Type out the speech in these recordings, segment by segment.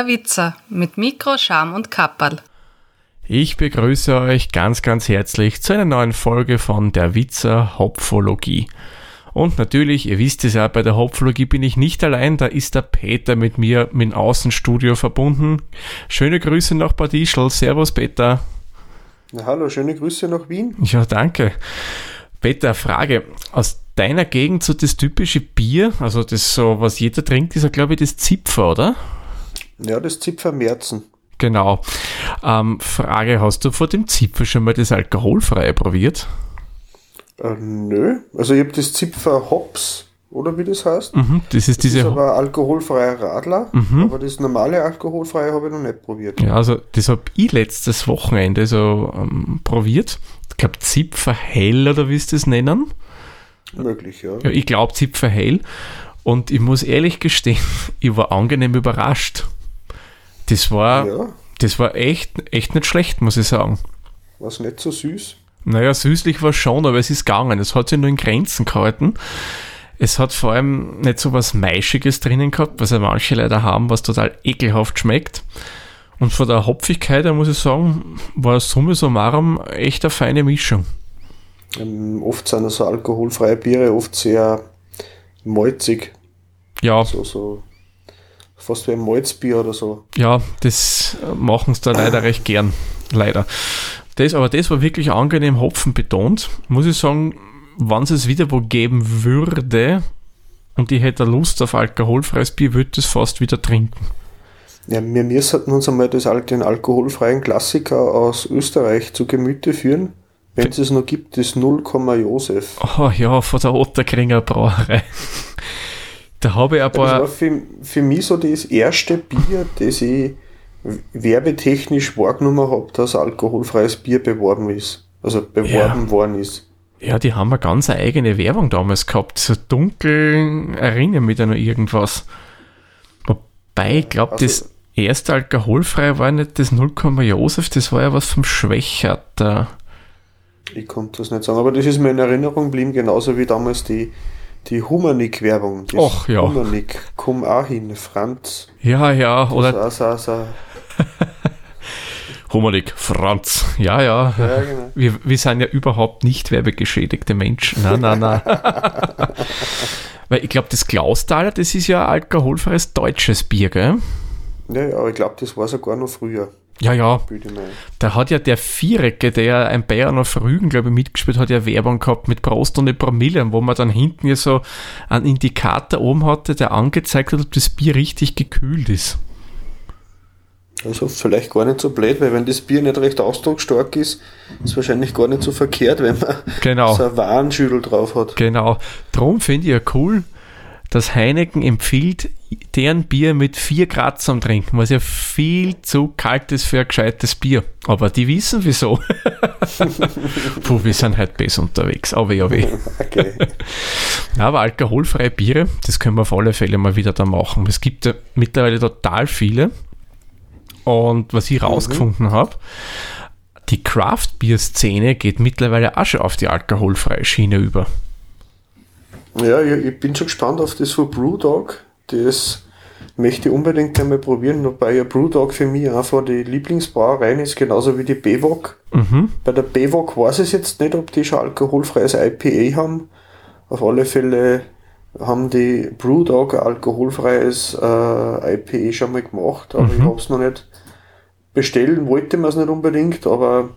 Der Witzer mit Mikro, Scham und Kapperl. Ich begrüße euch ganz, ganz herzlich zu einer neuen Folge von Der Witzer Hopfologie. Und natürlich, ihr wisst es ja, bei der Hopfologie bin ich nicht allein, da ist der Peter mit mir mit dem Außenstudio verbunden. Schöne Grüße nach Bad Ischl. Servus, Peter. Ja, hallo, schöne Grüße nach Wien. Ja, danke. Peter, Frage. Aus deiner Gegend so das typische Bier, also das so, was jeder trinkt, ist ja, glaube ich, das Zipfer, oder? Ja, das Zipfer Merzen. Genau. Ähm, Frage, hast du vor dem Zipfer schon mal das Alkoholfreie probiert? Äh, nö. Also ich habe das Zipfer Hops, oder wie das heißt. Mhm, das ist Das diese ist aber alkoholfreier Radler, Mhm. aber das normale alkoholfreie habe ich noch nicht probiert. Ja, also das habe ich letztes Wochenende so ähm, probiert. Ich glaube Zipfer hell oder wie sie das nennen. Möglich, ja. Ja, ich glaube Zipfer hell. Und ich muss ehrlich gestehen, ich war angenehm überrascht. Das war, Ja, das war echt, echt nicht schlecht, muss ich sagen. was nicht so süß. Naja, süßlich war schon, aber es ist gegangen. Es hat sich nur in Grenzen gehalten. Es hat vor allem nicht so was Maischiges drinnen gehabt, was ja manche leider haben, was total ekelhaft schmeckt. Und von der Hopfigkeit her muss ich sagen, war Summe summarum echt eine feine Mischung. Ähm, oft sind also alkoholfreie Biere oft sehr malzig, Ja, so, so fast wie ein Malzbier oder so. ja, das machen sie da leider recht gern. Leider. Das, aber das war wirklich angenehm Hopfen betont. Muss ich sagen, wenn es es wieder wo geben würde und ich hätte Lust auf alkoholfreies Bier, würde ich das fast wieder trinken. Ja, wir müssten uns einmal das, den alkoholfreien Klassiker aus Österreich zu Gemüte führen, wenn es es noch gibt, das 0, Josef. Oh ja, von der Otterkringer Brauerei. Da habe ich ein Das war paar. für, für mich so das erste Bier, das ich werbetechnisch wahrgenommen habe, dass alkoholfreies Bier beworben ist. Also beworben worden ist. Ja, die haben eine ganz eigene Werbung damals gehabt. So dunkel erinnern mich da noch irgendwas. Wobei, ich glaube, Also- das erste alkoholfrei war nicht das 0, Josef, das war ja was vom Schwächerter. Ich konnte das nicht sagen, aber das ist mir in Erinnerung geblieben, genauso wie damals die, die Humanik-Werbung. Das Ach, ja. Humanik, komm auch hin, Franz. Ja, ja, oder Sa, sa, sa. Humanik, Franz. Ja, ja. Ja, genau. Wir, wir sind ja überhaupt nicht werbegeschädigte Menschen. Nein, nein, nein. Weil ich glaube, das Klaustaler, das ist ja alkoholfreies deutsches Bier, gell? Ja, ja, aber ich glaube, das war sogar noch früher, Ja, ja. Da hat ja der Vierecke, der ein Bayern auf Rügen, glaube ich, mitgespielt hat, ja Werbung gehabt mit Prost und Promille, wo man dann hinten ja so einen Indikator oben hatte, der angezeigt hat, ob das Bier richtig gekühlt ist. Also vielleicht gar nicht so blöd, weil wenn das Bier nicht recht ausdrucksstark ist, ist wahrscheinlich gar nicht so verkehrt, wenn man Genau. so ein Warnschüttel drauf hat. Genau. Drum finde ich ja cool, dass Heineken empfiehlt, deren Bier mit 4 Grad zum Trinken, was ja viel zu kalt ist für ein gescheites Bier. Aber die wissen wieso. Puh, wir sind halt besser unterwegs. Aber ja, weh. Okay. Aber alkoholfreie Biere, das können wir auf alle Fälle mal wieder da machen. Es gibt ja mittlerweile total viele. Und was ich rausgefunden habe, die Craft-Bier-Szene geht mittlerweile auch schon auf die alkoholfreie Schiene über. Ja, ich, ich bin schon gespannt auf das von Brewdog. Das möchte ich unbedingt einmal probieren, wobei ja Brewdog für mich einfach die Lieblingsbrauereien ist, genauso wie die BWOG. Mhm. Bei der BWOG weiß ich jetzt nicht, ob die schon alkoholfreies IPA haben. Auf alle Fälle haben die Brewdog ein alkoholfreies äh, IPA schon mal gemacht, aber ich Mhm. habe es noch nicht bestellen, wollte man es nicht unbedingt, aber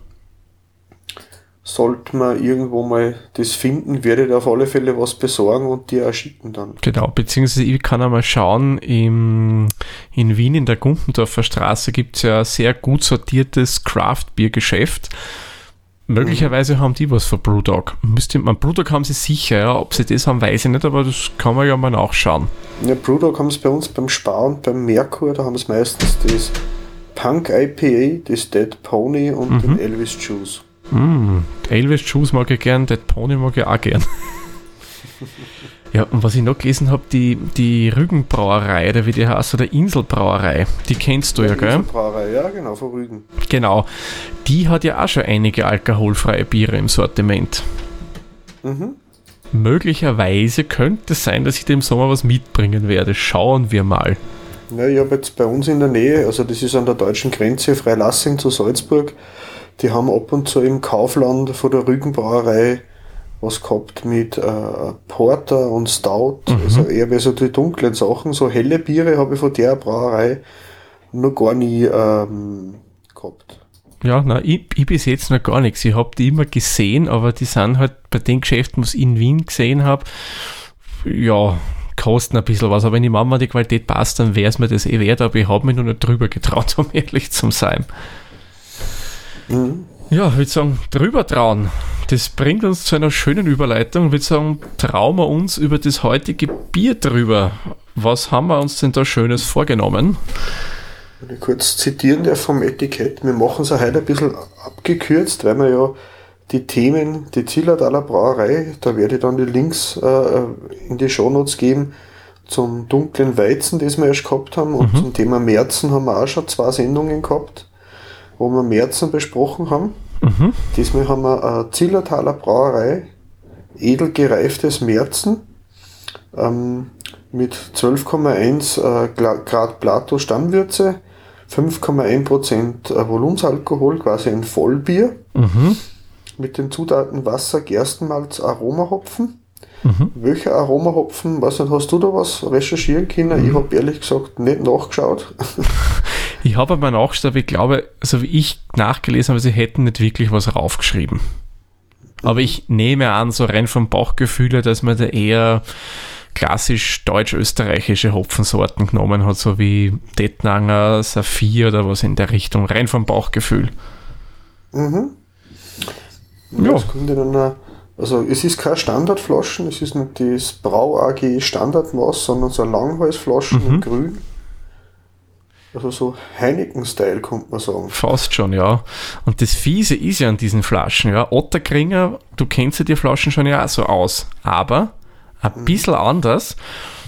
sollte man irgendwo mal das finden, werde ich auf alle Fälle was besorgen und dir auch schicken dann. Genau, beziehungsweise ich kann einmal schauen, im, in Wien in der Gumpendorfer Straße gibt es ja ein sehr gut sortiertes Craft-Bier-Geschäft. Möglicherweise haben die was für Brewdog. Müsste, man, Brewdog haben sie sicher, ja. Ob sie das haben, weiß ich nicht, aber das kann man ja mal nachschauen. Ja, Brewdog haben es bei uns beim Spar und beim Merkur, da haben es meistens das Punk IPA, das Dead Pony und den Elvis Juice. Mm, Elvis Juice mag ich gern, Dead Pony mag ich auch gern. ja, und was ich noch gelesen habe, die, die Rügenbrauerei, oder wie die heißt, oder Inselbrauerei, die kennst du ja, gell? Brauerei, ja genau, von Rügen. Genau. Die hat ja auch schon einige alkoholfreie Biere im Sortiment. Mhm. Möglicherweise könnte es sein, dass ich dem Sommer was mitbringen werde. Schauen wir mal. Ja, ich habe jetzt bei uns in der Nähe, also das ist an der deutschen Grenze, Freilassing zu Salzburg, die haben ab und zu im Kaufland von der Rügenbrauerei was gehabt mit äh, Porter und Stout, also eher wie so die dunklen Sachen. So helle Biere habe ich von der Brauerei noch gar nie ähm, gehabt. Ja, na, ich, ich bis jetzt noch gar nichts. Ich habe die immer gesehen, aber die sind halt bei den Geschäften, was ich in Wien gesehen habe, ja, kosten ein bisschen was. Aber wenn die Mama die Qualität passt, dann wäre es mir das eh wert, aber ich habe mich noch nicht drüber getraut, um ehrlich zu sein. Ja, ich würde sagen, drüber trauen. Das bringt uns zu einer schönen Überleitung. Ich würde sagen, trauen wir uns über das heutige Bier drüber. Was haben wir uns denn da Schönes vorgenommen? Wenn ich kurz zitieren darf vom Etikett, wir machen es heute ein bisschen abgekürzt, weil wir ja die Themen, die Zillertaler Brauerei, da werde ich dann die Links äh, in die Shownotes geben, zum dunklen Weizen, das wir erst gehabt haben, und zum Thema Märzen haben wir auch schon zwei Sendungen gehabt, wo wir Märzen besprochen haben. Diesmal haben wir eine Zillertaler Brauerei, edel gereiftes Märzen, ähm, mit 12,1 äh, Grad Plato Stammwürze, 5,1% äh, Volumensalkohol, quasi ein Vollbier, mit den Zutaten Wasser, Gerstenmalz, Aromahopfen. Welcher Aromahopfen, weiß nicht, hast du da was recherchieren können? Ich habe ehrlich gesagt nicht nachgeschaut. Ich habe aber nachgeschaut, ich glaube, so wie ich nachgelesen habe, sie hätten nicht wirklich was raufgeschrieben. Aber ich nehme an, so rein vom Bauchgefühl, dass man da eher klassisch deutsch-österreichische Hopfensorten genommen hat, so wie Detnanger, Saphir oder was in der Richtung, rein vom Bauchgefühl. Ja. Kommt in einer, also es ist keine Standardflaschen, es ist nicht das Brau AG Standardmaß, sondern so eine Langhalsflaschen in grün. Also so Heineken-Style, könnte man sagen. Fast schon, ja. Und das Fiese ist ja an diesen Flaschen, ja. Otterkringer, du kennst ja die Flaschen schon ja auch so aus, aber ein bisschen anders.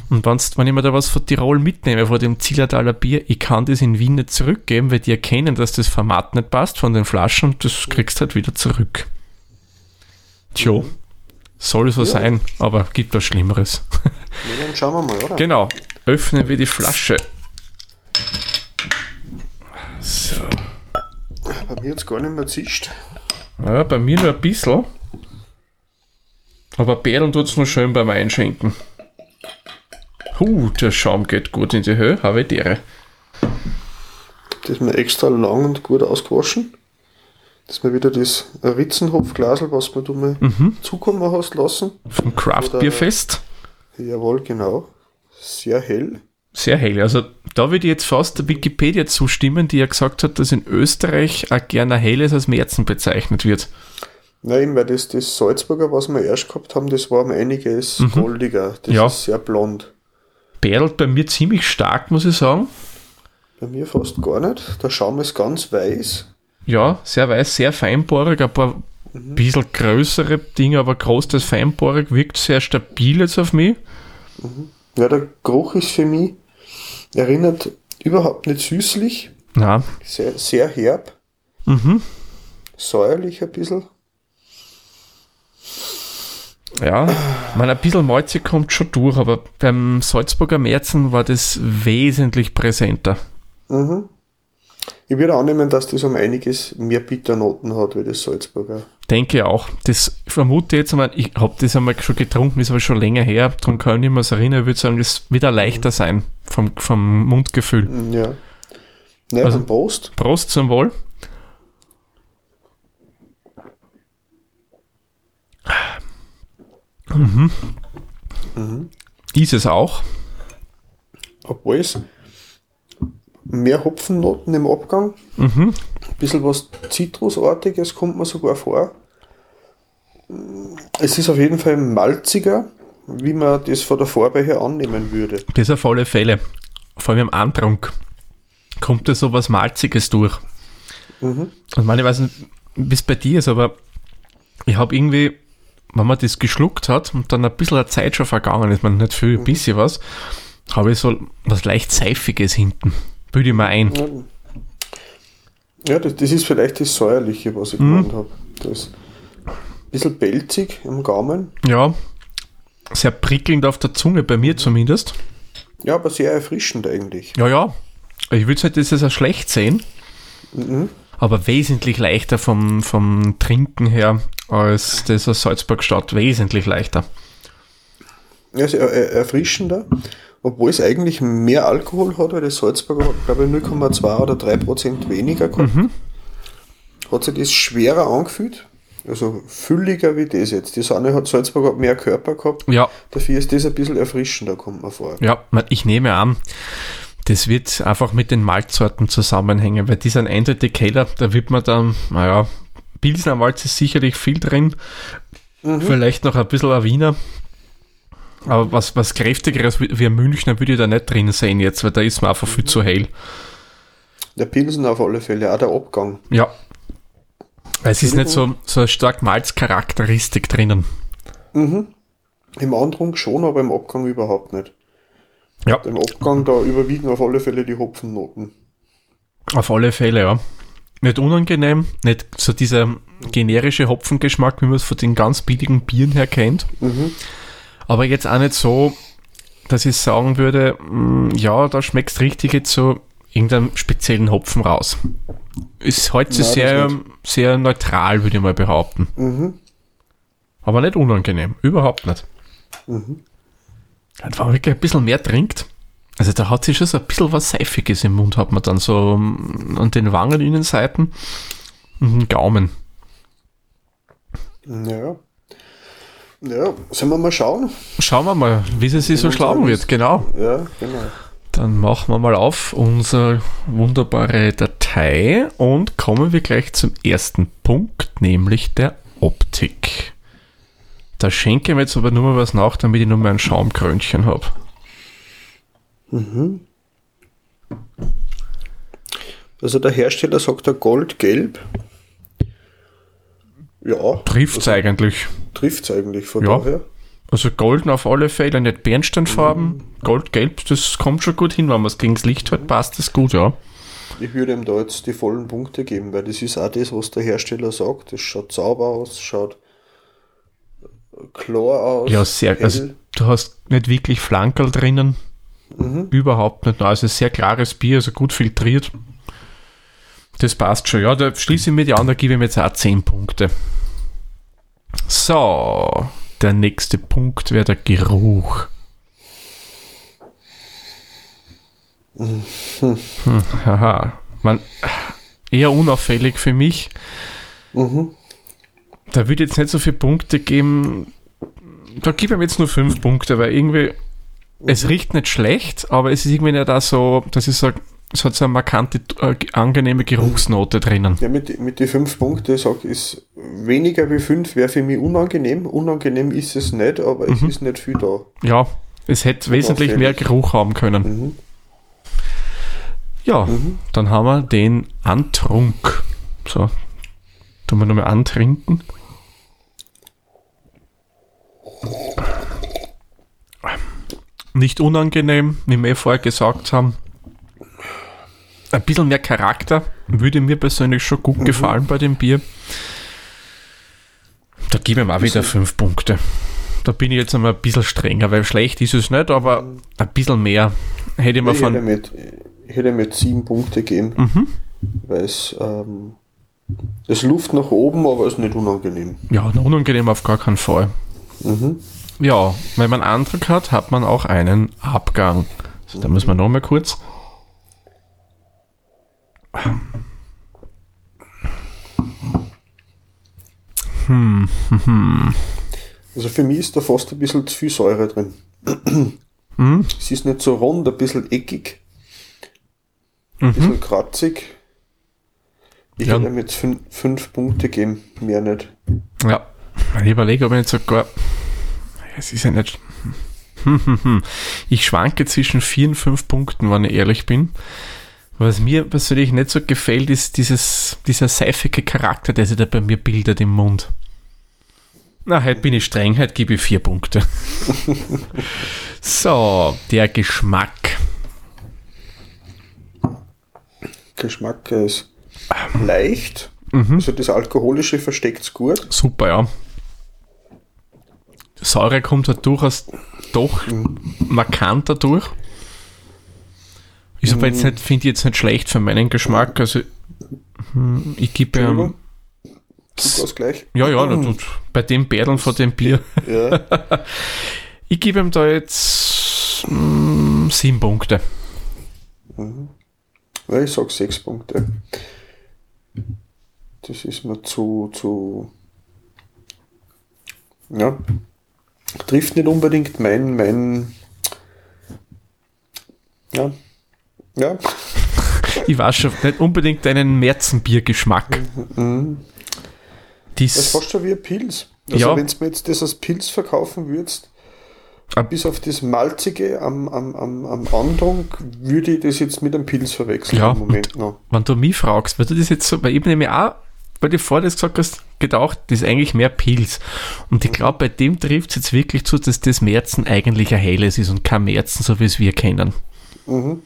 Und wenn's, wenn ich mir da was von Tirol mitnehme, von dem Zillertaler Bier, ich kann das in Wien nicht zurückgeben, weil die erkennen, dass das Format nicht passt von den Flaschen und das kriegst halt wieder zurück. Tja, soll so sein, aber gibt was Schlimmeres. Ja, dann schauen wir mal, oder? genau, öffnen wir die Flasche. So. Bei mir jetzt gar nicht mehr zischt. Ja, bei mir nur ein bisschen. Aber Bären tut es nur schön beim Einschenken. Huh, der Schaum geht gut in die Höhe, habe ich dir. Das ist mir extra lang und gut ausgewaschen. Das ist mir wieder das Ritzenhopfglasel, was mir du mir zukommen hast lassen. Vom Craft-Bierfest. Jawohl, genau. Sehr hell. Sehr hell. Also da würde ich jetzt fast der Wikipedia zustimmen, die ja gesagt hat, dass in Österreich auch gerne helles als Märzen bezeichnet wird. Nein, weil das, das Salzburger, was wir erst gehabt haben, das war um einiges goldiger. Das Ja. ist sehr blond. Perlt bei mir ziemlich stark, muss ich sagen. Bei mir fast gar nicht. Der Schaum ist ganz weiß. Ja, sehr weiß, sehr feinporig, ein paar bisschen größere Dinge, aber großes feinporig, wirkt sehr stabil jetzt auf mich. Ja, der Geruch ist für mich, erinnert überhaupt nicht süßlich, Na, sehr, sehr herb. Säuerlich ein bisschen. ja, ich meine, ein bisschen Malzig kommt schon durch, aber beim Salzburger Märzen war das wesentlich präsenter. Ich würde annehmen, dass das um einiges mehr Bitternoten hat wie das Salzburger. Denke auch. Das vermute ich jetzt einmal, ich habe das einmal schon getrunken, ist aber schon länger her, darum kann ich nicht mehr erinnern. Ich würde sagen, das wird leichter sein vom, vom Mundgefühl. Ja. Naja, Also- Prost. Prost zum Wohl. Mhm. Ist es auch. Obwohl es mehr Hopfennoten im Abgang. Ein bisschen was Zitrusartiges kommt mir sogar vor. Es ist auf jeden Fall malziger, wie man das von der Farbe her annehmen würde. Das auf alle Fälle. Vor allem im Antrunk kommt da so was Malziges durch. Und ich meine, ich weiß nicht, wie es bei dir ist, aber ich habe irgendwie, wenn man das geschluckt hat und dann ein bisschen eine Zeit schon vergangen ist, man nicht viel, ein bisschen was, habe ich so was leicht Seifiges hinten. Bilde ich mir ein. Ja, das, das ist vielleicht das Säuerliche, was ich gemeint habe. Das ist ein bisschen pelzig am Gaumen. Ja, sehr prickelnd auf der Zunge, bei mir zumindest. Ja, aber sehr erfrischend eigentlich. Ja, ja. Ich würde halt das als schlecht sehen. Aber wesentlich leichter vom, vom Trinken her als das aus Salzburg Stadt. Wesentlich leichter. Ja, sehr er- erfrischender. Obwohl es eigentlich mehr Alkohol hat, weil das Salzburger hat, glaube ich, 0,2 oder 3 Prozent weniger gehabt. Hat sich das schwerer angefühlt. Also fülliger wie das jetzt. Die Sonne hat Salzburg hat mehr Körper gehabt. Ja, Dafür ist das ein bisschen erfrischender, kommt mir vor. ja, ich nehme an, das wird einfach mit den Malzsorten zusammenhängen, weil die sind eindeutig Keller, da wird man dann, naja, Pilsner Malz ist sicherlich viel drin, vielleicht noch ein bisschen ein Wiener, aber was, was kräftigeres wie ein Münchner würde ich da nicht drin sehen jetzt, weil da ist mir einfach viel zu hell. Der Pilsen auf alle Fälle, auch der Abgang. Ja. Es ist nicht so, so eine stark Malzcharakteristik drinnen. Im Andrang schon, aber im Abgang überhaupt nicht. Ja, Im Abgang, da überwiegen auf alle Fälle die Hopfennoten. auf alle Fälle, ja. Nicht unangenehm, nicht so dieser generische Hopfengeschmack, wie man es von den ganz billigen Bieren her kennt. Aber jetzt auch nicht so, dass ich sagen würde, mm, ja, da schmeckst richtig jetzt so irgendeinen speziellen Hopfen raus. Ist heute das sehr, sehr neutral, würde ich mal behaupten. Aber nicht unangenehm, überhaupt nicht. Und wenn man wirklich ein bisschen mehr trinkt, also da hat sich schon so ein bisschen was Seifiges im Mund, hat man dann so mm, an den Wangeninnenseiten und den Gaumen. Ja. Ja, sollen wir mal schauen? Schauen wir mal, wie sie sich so schlagen wird, genau. Ja, genau. Dann machen wir mal auf unsere wunderbare Datei und kommen wir gleich zum ersten Punkt, nämlich der Optik. Da schenke ich mir jetzt aber nur mal was nach, damit ich nur mal ein Schaumkrönchen habe. Also der Hersteller sagt da goldgelb. Ja, Trifft's eigentlich. trifft es eigentlich von Ja. daher. Also golden auf alle Fälle, nicht Bernsteinfarben. Goldgelb, das kommt schon gut hin, wenn man es gegen das Licht hat, passt das gut, ja. Ich würde ihm da jetzt die vollen Punkte geben, weil das ist auch das, was der Hersteller sagt. Das schaut sauber aus, schaut klar aus. Ja, sehr, hell. also du hast nicht wirklich Flankerl drinnen. Überhaupt nicht. Also sehr klares Bier, also gut filtriert. Das passt schon. Ja, da schließe ich mir die an, da gebe ich mir jetzt auch 10 Punkte. So, der nächste Punkt wäre der Geruch. Hm, haha. Man, eher unauffällig für mich. Da würde ich jetzt nicht so viele Punkte geben. Da gebe ich mir jetzt nur 5 Punkte, weil irgendwie, es riecht nicht schlecht, aber es ist irgendwie nicht da so, dass ich sage, es hat so eine markante, äh, angenehme Geruchsnote drinnen. Ja, mit, mit den fünf Punkten sag ich, ist weniger wie fünf wäre für mich unangenehm. Unangenehm ist es nicht, aber es ist nicht viel da. Ja, es hätte wesentlich mehr. Geruch haben können. Ja, dann haben wir den Antrunk. So, tun wir nochmal antrinken. Nicht unangenehm, wie wir eh vorher gesagt haben. Ein bisschen mehr Charakter würde mir persönlich schon gut gefallen bei dem Bier. Da gebe ich mir auch wieder fünf Punkte. Da bin ich jetzt einmal ein bisschen strenger, weil schlecht ist es nicht, aber ein bisschen mehr hätte ich mir hätte von. mit, ich hätte mit sieben Punkte geben, Mhm. weil es, ähm, es Luft nach oben, aber es ist nicht unangenehm. Ja, unangenehm auf gar keinen Fall. Ja, wenn man Eindruck hat, hat man auch einen Abgang. Also, da müssen wir noch kurz. Also für mich ist da fast ein bisschen zu viel Säure drin. Es ist nicht so rund, ein bisschen eckig, ein bisschen kratzig. Ich Ja. hätte ihm jetzt fün fünf Punkte geben, mehr nicht. Ja, ich überlege, ob ich nicht sogar. Es ist ja nicht. Hm, hm, hm. Ich schwanke zwischen vier und fünf Punkten, wenn ich ehrlich bin. Was mir persönlich nicht so gefällt, ist dieses, dieser seifige Charakter, der sich da bei mir bildet im Mund. Na, heute bin ich streng, heute gebe ich vier Punkte. so, der Geschmack. Geschmack ist leicht. Also das Alkoholische versteckt es gut. Super, ja. Säure kommt halt durchaus doch markanter durch. Ist aber jetzt nicht, finde ich jetzt nicht schlecht für meinen Geschmack. Also, hm, ich gebe ihm. Entschuldigung. Zugausgleich. Ja, ja, na, und bei dem Bärdeln von dem Bier. Ja. Ich gebe ihm da jetzt mm, sieben Punkte. ja, ich sag sechs Punkte. Das ist mir zu, zu. Ja. Trifft nicht unbedingt mein, mein. Ja. Ja. Ich weiß schon, nicht unbedingt deinen Märzenbiergeschmack. Das ist fast schon wie ein Pilz. Also Ja. wenn du mir jetzt das als Pilz verkaufen würdest, Ab- bis auf das Malzige am, am, am, am Andrung, würde ich das jetzt mit einem Pilz verwechseln Ja, im Moment noch. wenn du mich fragst, weil du das jetzt so, weil ich nämlich auch, weil du vorher das gesagt hast, gedacht, das ist eigentlich mehr Pilz. Und ich glaube, bei dem trifft es jetzt wirklich zu, dass das Märzen eigentlich ein helles ist und kein Märzen, so wie es wir kennen. Mhm.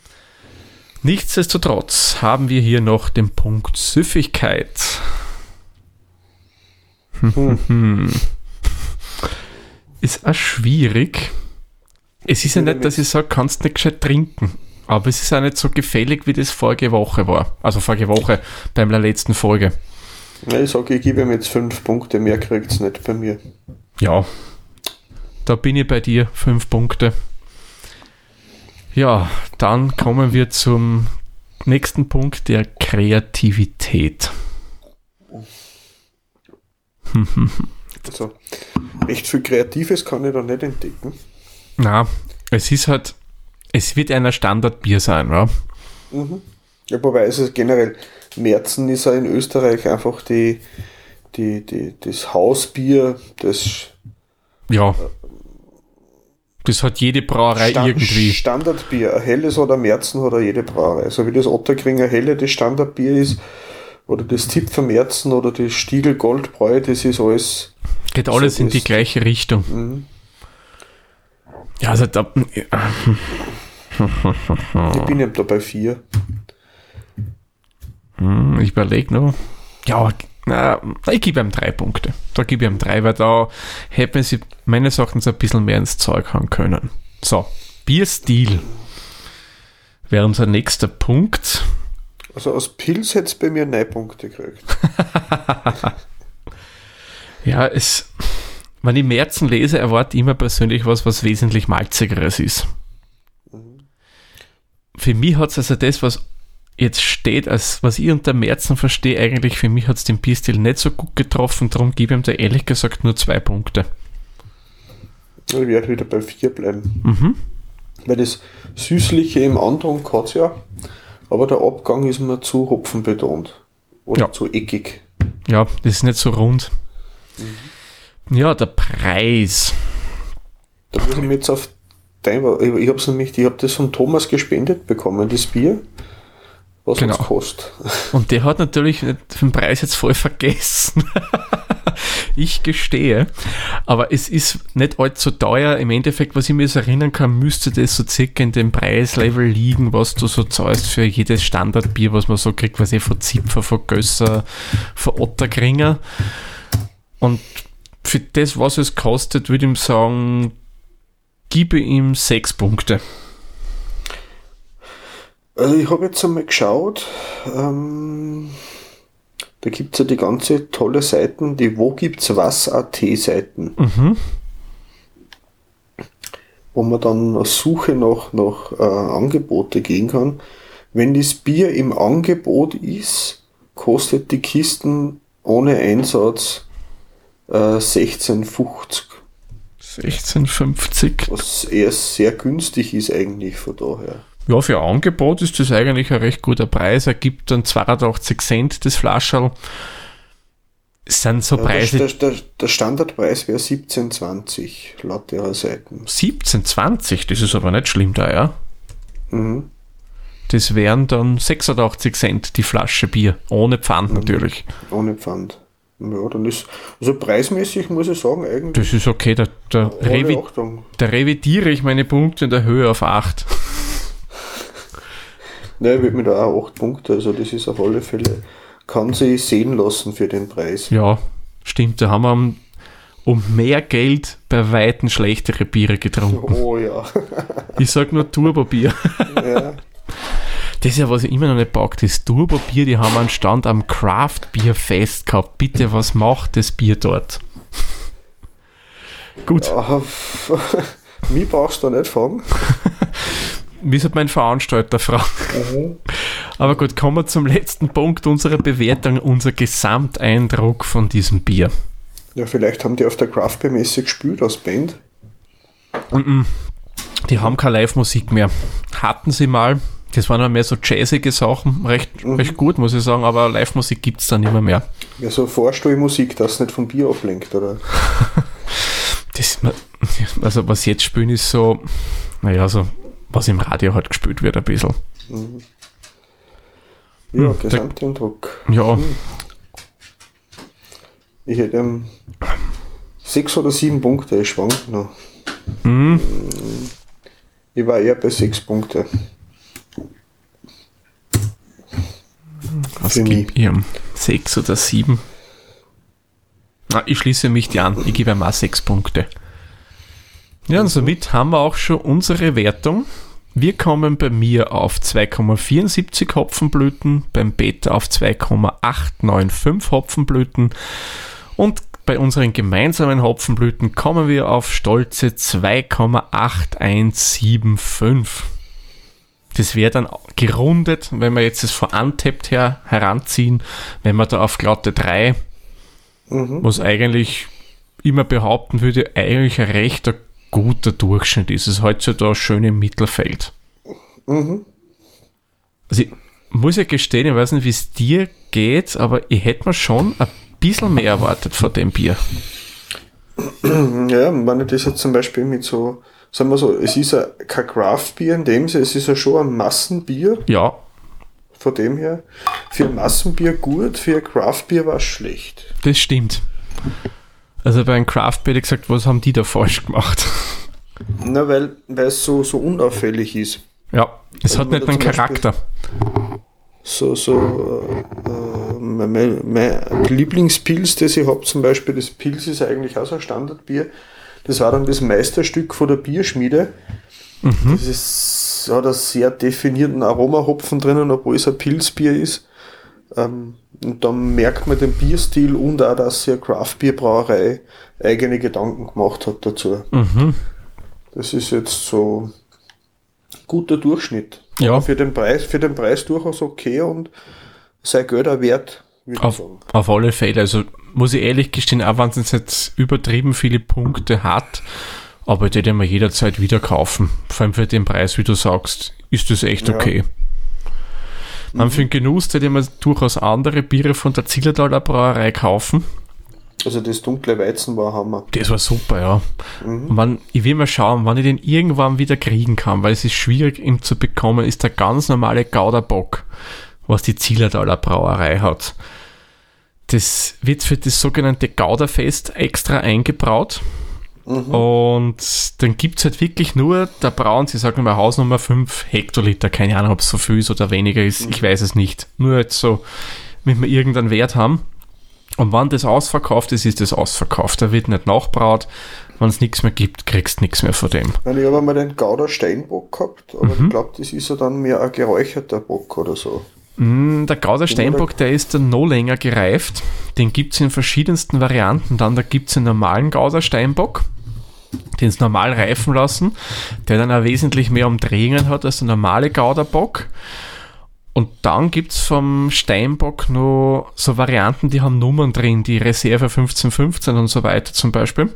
Nichtsdestotrotz haben wir hier noch den Punkt Süffigkeit. ist auch schwierig. Es ist ja nicht, dass ich sage, kannst nicht gescheit trinken. Aber es ist auch nicht so gefällig, wie das vorige Woche war. Also vorige Woche, bei der letzten Folge. Ich sage, ich gebe ihm jetzt fünf Punkte, mehr kriegt es nicht bei mir. Ja, da bin ich bei dir, fünf Punkte. Ja, dann kommen wir zum nächsten Punkt der Kreativität. Also, echt viel Kreatives kann ich da nicht entdecken. Na, es ist halt, es wird ein Standardbier sein, ja. Ja, wobei es ist generell, Märzen ist ja in Österreich einfach die, die, die, das Hausbier, das Ja. Das hat jede Brauerei Stand- irgendwie. Standardbier. Ein helles oder Märzen hat auch jede Brauerei. So wie das Otterkringer Helle das Standardbier ist, oder das Tipfer Märzen oder das Stiegel Goldbräu, das ist alles. Geht alles so in die gleiche Richtung. Mhm. Ja, also da, Ich bin eben da bei vier. Hm, ich überlege noch. Ja, na, ich gebe ihm drei Punkte. Da gebe ich ihm drei, weil da hätten sie meines Erachtens ein bisschen mehr ins Zeug hauen können. So, Bierstil wäre unser nächster Punkt. Also aus Pilz hätte es bei mir neun Punkte gekriegt. Ja, es, wenn ich Märzen lese, erwarte ich immer persönlich was, was wesentlich malzigeres ist. Für mich hat es also das, was jetzt steht, als was ich unter Märzen verstehe, eigentlich für mich hat es den Bierstil nicht so gut getroffen, darum gebe ich ihm da ehrlich gesagt nur zwei Punkte. Ich werde wieder bei vier bleiben. Mhm. Weil das Süßliche im Andrung hat es ja, aber der Abgang ist mir zu hopfenbetont. Oder Ja. zu eckig. Ja, das ist nicht so rund. Ja, der Preis. Da muss ich mich jetzt auf dein, ich, ich habe nämlich, ich habe das von Thomas gespendet bekommen, das Bier. Was Genau. es kostet. Und der hat natürlich den Preis jetzt voll vergessen. ich gestehe. Aber es ist nicht allzu teuer. Im Endeffekt, was ich mir so erinnern kann, müsste das so circa in dem Preislevel liegen, was du so zahlst für jedes Standardbier, was man so kriegt, was ich von Zipfer, von Gösser, von Otterkringer. Und für das, was es kostet, würde ich ihm sagen, gebe ihm sechs Punkte. Also ich habe jetzt einmal geschaut, ähm, da gibt es ja die ganze tolle Seiten, die Wo gibt's was AT Seiten, Mhm. wo man dann auf Suche nach, nach äh, Angebote gehen kann. Wenn das Bier im Angebot ist, kostet die Kisten ohne Einsatz äh, 16,50, 16,50. was erst sehr günstig ist eigentlich von daher. Ja, für Angebot ist das eigentlich ein recht guter Preis. Er gibt dann 82 Cent das Flascherl. Es sind so Ja, Preise der, der, der Standardpreis wäre 17,20 laut ihrer Seiten. 17, 20, das ist aber nicht schlimm da, ja. Mhm. Das wären dann 86 Cent die Flasche Bier, ohne Pfand natürlich. Ohne Pfand. Ja, dann ist, also preismäßig muss ich sagen, eigentlich Das ist okay, da, da, revi da revidiere ich meine Punkte in der Höhe auf 8. Nein, ich würde mir da auch 8 Punkte, also das ist auf alle Fälle, kann sich sehen lassen für den Preis. Ja, stimmt, da haben wir um, um mehr Geld bei Weitem schlechtere Biere getrunken. Oh ja. Ich sag nur Turbobier. ja. Das ist ja, was ich immer noch nicht packt, das Turbo-Bier, die haben einen Stand am Craft Beer Fest gehabt. Bitte, was macht das Bier dort? Gut. Ja, mich brauchst du da nicht fragen. Wie sollte mein Veranstalter fragen? Aber gut, kommen wir zum letzten Punkt unserer Bewertung, unser Gesamteindruck von diesem Bier. Ja, vielleicht haben die auf der Craft Messe gespielt als Band. Die haben keine Live-Musik mehr. Hatten sie mal. Das waren dann mehr so jazzige Sachen. Recht, recht gut, muss ich sagen, aber Live-Musik gibt es dann immer mehr. Ja, so Vorstellmusik, das nicht vom Bier ablenkt, oder? Das, also was jetzt spielen ist so, naja, so was im Radio halt gespielt wird ein bisschen. Ja, Hm, Gesamteindruck. Ja, Ich hätte ähm, sechs oder sieben Punkte, ich schwank noch. hm, Ich war eher bei sechs Punkte. was gibt ihr? Sechs oder sieben? Na, ich schließe mich dir an. Ich gebe mal sechs Punkte. Ja, und somit haben wir auch schon unsere Wertung. Wir kommen bei mir auf 2,74 Hopfenblüten, beim Beta auf 2,895 Hopfenblüten und bei unseren gemeinsamen Hopfenblüten kommen wir auf stolze 2,8175. Das wäre dann gerundet, wenn wir jetzt das von Untapped her heranziehen, wenn wir da auf glatte 3, was eigentlich immer behaupten würde, eigentlich ein rechter guter Durchschnitt ist. Es ist heutzutage schön im Mittelfeld. Also ich muss ja gestehen, ich weiß nicht, wie es dir geht, aber ich hätte mir schon ein bisschen mehr erwartet von dem Bier. Ja, ich das jetzt zum Beispiel mit so, sagen wir so, es ist ja kein Craft-Bier in dem Sinne, es ist ja schon ein Massenbier, Ja, von dem her. Für ein Massenbier gut, für ein Craft-Bier war es schlecht. das stimmt. Also bei einem Craft hätte ich gesagt, was haben die da falsch gemacht? Na, weil, es so, so unauffällig ist. Ja, es Also hat nicht einen Charakter. So, so, äh, äh, mein, mein, Lieblingspilz, das ich habe, zum Beispiel, das Pilz ist eigentlich auch so ein Standardbier. Das war dann das Meisterstück von der Bierschmiede. Das ist, hat einen sehr definierten Aromahopfen drinnen, obwohl es ein Pilzbier ist. Ähm, und dann merkt man den Bierstil und auch, dass eine Craft-Bier-Brauerei eigene Gedanken gemacht hat dazu. Das ist jetzt so guter Durchschnitt. Ja. Aber Für den Preis, für den Preis durchaus okay und sei Geld auch wert, Auf, auf alle Fälle. Also muss ich ehrlich gestehen, auch wenn es jetzt übertrieben viele Punkte hat, aber ich hätte mir jederzeit wieder kaufen. Vor allem für den Preis, wie du sagst, ist das echt Ja. okay. Man für den Genuss hätte ich mir durchaus andere Biere von der Zillertaler Brauerei kaufen. Also das dunkle Weizen war Hammer. Das war super, ja. Und wann, ich will mal schauen, wann ich den irgendwann wieder kriegen kann, weil es ist schwierig, ihn zu bekommen, ist der ganz normale Gouderbock, was die Zillertaler Brauerei hat. Das wird für das sogenannte Gouderfest extra eingebraut. Und dann gibt es halt wirklich nur, da brauen sie, sagen wir mal, Hausnummer 5 Hektoliter. Keine Ahnung, ob es so viel ist oder weniger ist. Ich weiß es nicht. Nur jetzt so, wenn wir irgendeinen Wert haben. Und wann das ausverkauft ist, ist das ausverkauft. Da wird nicht nachbraut. Wenn es nichts mehr gibt, kriegst du nichts mehr von dem. Ich habe einmal den Gouda Steinbock gehabt, aber Mhm. ich glaube, das ist ja dann mehr ein geräucherter Bock oder so. Mm, Der Gouda Steinbock, der ist dann noch länger gereift. Den gibt es in verschiedensten Varianten. Dann da gibt es einen normalen Gouda Steinbock, den es normal reifen lassen, der dann auch wesentlich mehr Umdrehungen hat als der normale Gouda Bock. Und dann gibt es vom Steinbock noch so Varianten, die haben Nummern drin, die Reserve 1515 und so weiter zum Beispiel.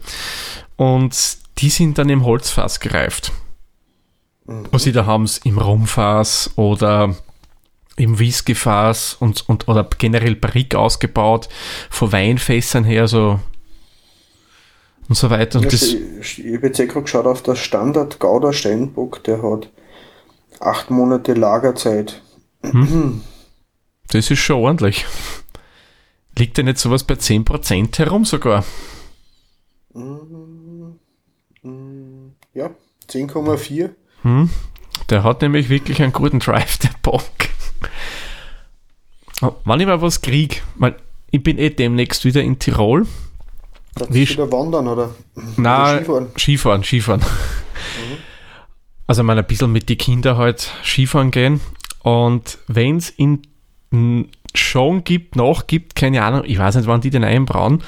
Und die sind dann im Holzfass gereift. Also da haben es im Rumfass oder im Whiskyfass und, und oder generell Barrique ausgebaut, von Weinfässern her so und so weiter. Und Ja, das, ich ich habe jetzt eh gerade geschaut auf das Standard Gouda Steinbock, der hat acht Monate Lagerzeit. das ist schon ordentlich. Liegt denn nicht sowas bei 10% herum sogar? Ja, 10,4. Der hat nämlich wirklich einen guten Drive, der Bock. Wann ich mal was krieg, weil ich bin eh demnächst wieder in Tirol. Wie wieder wandern oder? Na, Oder Skifahren? Skifahren, Skifahren. Also mal ein bisschen mit den Kindern halt Skifahren gehen. Und wenn es ihn schon gibt, noch gibt, keine Ahnung, ich weiß nicht, wann die den einbrauen,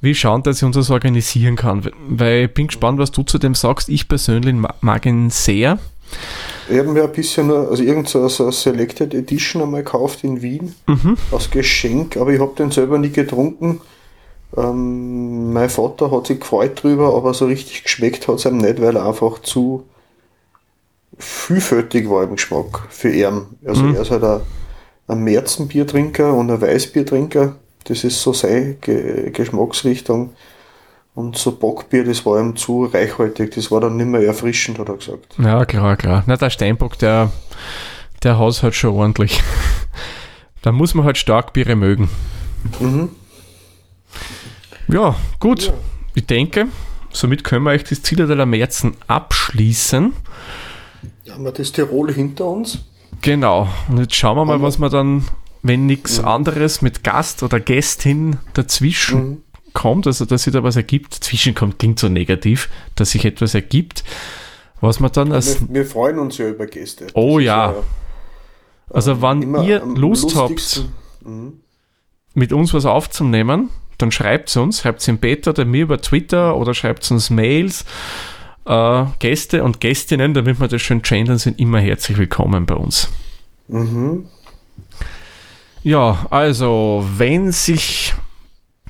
wie schauen, dass ich uns das organisieren kann. Weil ich bin gespannt, was du zu dem sagst. Ich persönlich mag ihn sehr. Ich habe mir ein bisschen also irgend so, so eine Selected Edition einmal gekauft in Wien mhm. als Geschenk, aber ich habe den selber nie getrunken. Ähm, mein Vater hat sich gefreut drüber, aber so richtig geschmeckt hat es ihm nicht, weil er einfach zu vielfältig war im Geschmack für ihn. Also mhm. er ist halt ein, ein Märzenbiertrinker und ein Weißbiertrinker. Das ist so seine Ge Geschmacksrichtung. Und so Bockbier, das war ihm zu reichhaltig, das war dann nicht mehr erfrischend, hat er gesagt. Ja, klar, klar. Na, der Steinbock, der, der haut halt schon ordentlich. da muss man halt Starkbiere mögen. Mhm. Ja, gut. Ja. Ich denke, somit können wir euch das Ziel der Märzen abschließen. Haben wir das Tirol hinter uns? Genau. Und jetzt schauen wir mal, was wir dann, wenn nichts mhm. anderes mit Gast oder Gästin dazwischen mhm kommt, also dass sich da was ergibt, zwischenkommt, klingt so negativ, dass sich etwas ergibt, was man dann als... Wir, wir freuen uns ja über Gäste. Oh ja. ja. Also äh, wann ihr Lust habt, mhm. mit uns was aufzunehmen, dann schreibt es uns, schreibt es im Beta oder mir über Twitter oder schreibt uns Mails. Äh, Gäste und Gästinnen, damit wir das schön gendern, sind immer herzlich willkommen bei uns. Mhm. Ja, also wenn sich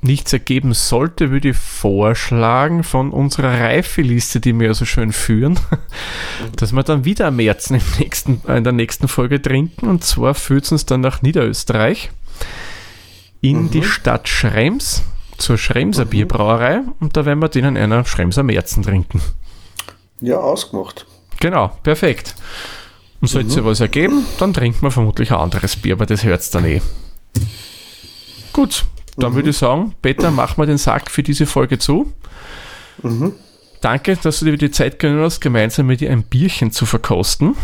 nichts ergeben sollte, würde ich vorschlagen von unserer Reifeliste, die wir ja so schön führen, dass wir dann wieder am März im nächsten, in der nächsten Folge trinken. Und zwar führt es uns dann nach Niederösterreich in mhm. die Stadt Schrems zur Schremser mhm. Bierbrauerei und da werden wir denen einer Schremser Märzen trinken. Ja, ausgemacht. Genau, perfekt. Und sollte mhm. sich was ergeben, dann trinkt man vermutlich ein anderes Bier, aber das hört es dann eh. Gut, dann mhm. würde ich sagen, Peter, mach mal den Sack für diese Folge zu. Mhm. Danke, dass du dir die Zeit genommen hast, gemeinsam mit dir ein Bierchen zu verkosten.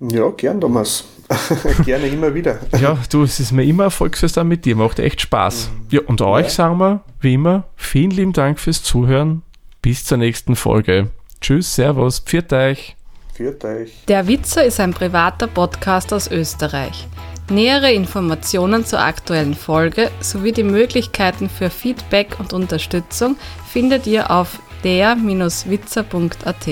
Ja, gern, Thomas. Gerne immer wieder. ja, du, es ist mir immer Erfolgsfest mit dir, macht echt Spaß. Mhm. Ja, und euch ja. sagen wir, wie immer, vielen lieben Dank fürs Zuhören. Bis zur nächsten Folge. Tschüss, Servus, pfiat euch. Pfiat euch. Der Witzer ist ein privater Podcast aus Österreich. Nähere Informationen zur aktuellen Folge sowie die Möglichkeiten für Feedback und Unterstützung findet ihr auf der-witzer.at.